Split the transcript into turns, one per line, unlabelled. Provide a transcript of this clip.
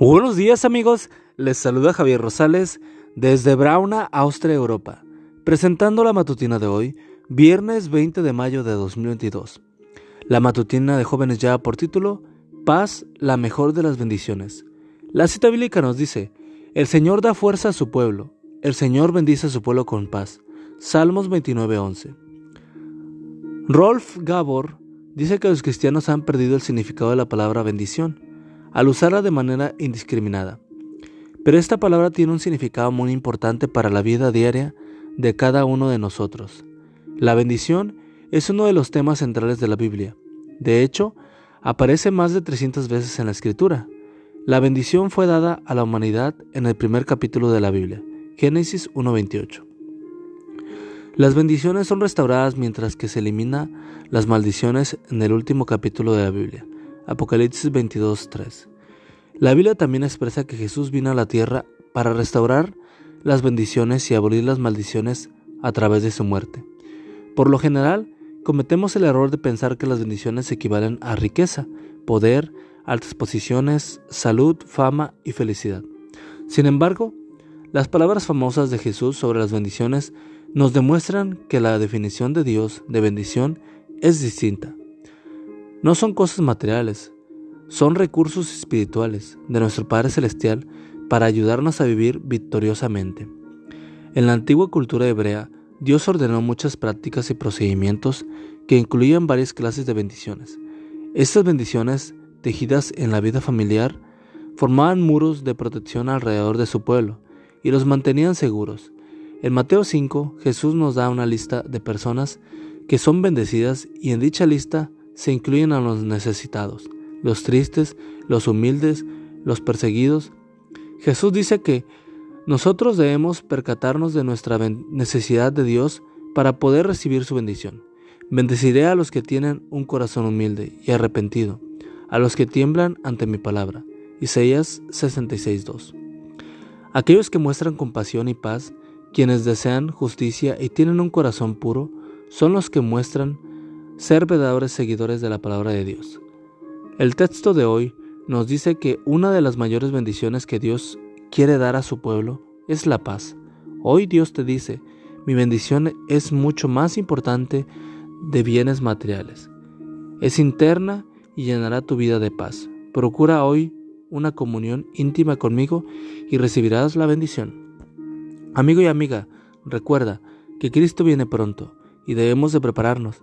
Buenos días amigos, les saluda Javier Rosales desde Brauna, Austria, Europa, presentando la matutina de hoy, viernes 20 de mayo de 2022. La matutina de jóvenes ya por título, Paz, la mejor de las bendiciones. La cita bíblica nos dice, el Señor da fuerza a su pueblo, el Señor bendice a su pueblo con paz. Salmos 29:11. Rolf Gabor dice que los cristianos han perdido el significado de la palabra bendición al usarla de manera indiscriminada. Pero esta palabra tiene un significado muy importante para la vida diaria de cada uno de nosotros. La bendición es uno de los temas centrales de la Biblia. De hecho, aparece más de 300 veces en la Escritura. La bendición fue dada a la humanidad en el primer capítulo de la Biblia, Génesis 1.28. Las bendiciones son restauradas mientras que se elimina las maldiciones en el último capítulo de la Biblia, Apocalipsis 22.3. La Biblia también expresa que Jesús vino a la tierra para restaurar las bendiciones y abolir las maldiciones a través de su muerte. Por lo general, cometemos el error de pensar que las bendiciones equivalen a riqueza, poder, altas posiciones, salud, fama y felicidad. Sin embargo, las palabras famosas de Jesús sobre las bendiciones nos demuestran que la definición de Dios de bendición es distinta. No son cosas materiales, son recursos espirituales de nuestro Padre Celestial para ayudarnos a vivir victoriosamente. En la antigua cultura hebrea, Dios ordenó muchas prácticas y procedimientos que incluían varias clases de bendiciones. Estas bendiciones, tejidas en la vida familiar, formaban muros de protección alrededor de su pueblo y los mantenían seguros. En Mateo 5, Jesús nos da una lista de personas que son bendecidas y en dicha lista se incluyen a los necesitados, los tristes, los humildes, los perseguidos. Jesús dice que nosotros debemos percatarnos de nuestra necesidad de Dios para poder recibir su bendición. Bendeciré a los que tienen un corazón humilde y arrepentido, a los que tiemblan ante mi palabra. Isaías 66.2. Aquellos que muestran compasión y paz, quienes desean justicia y tienen un corazón puro, son los que muestran ser verdaderos seguidores de la palabra de Dios. El texto de hoy nos dice que una de las mayores bendiciones que Dios quiere dar a su pueblo es la paz. Hoy Dios te dice, mi bendición es mucho más importante de bienes materiales. Es interna y llenará tu vida de paz. Procura hoy una comunión íntima conmigo y recibirás la bendición. Amigo y amiga, recuerda que Cristo viene pronto y debemos de prepararnos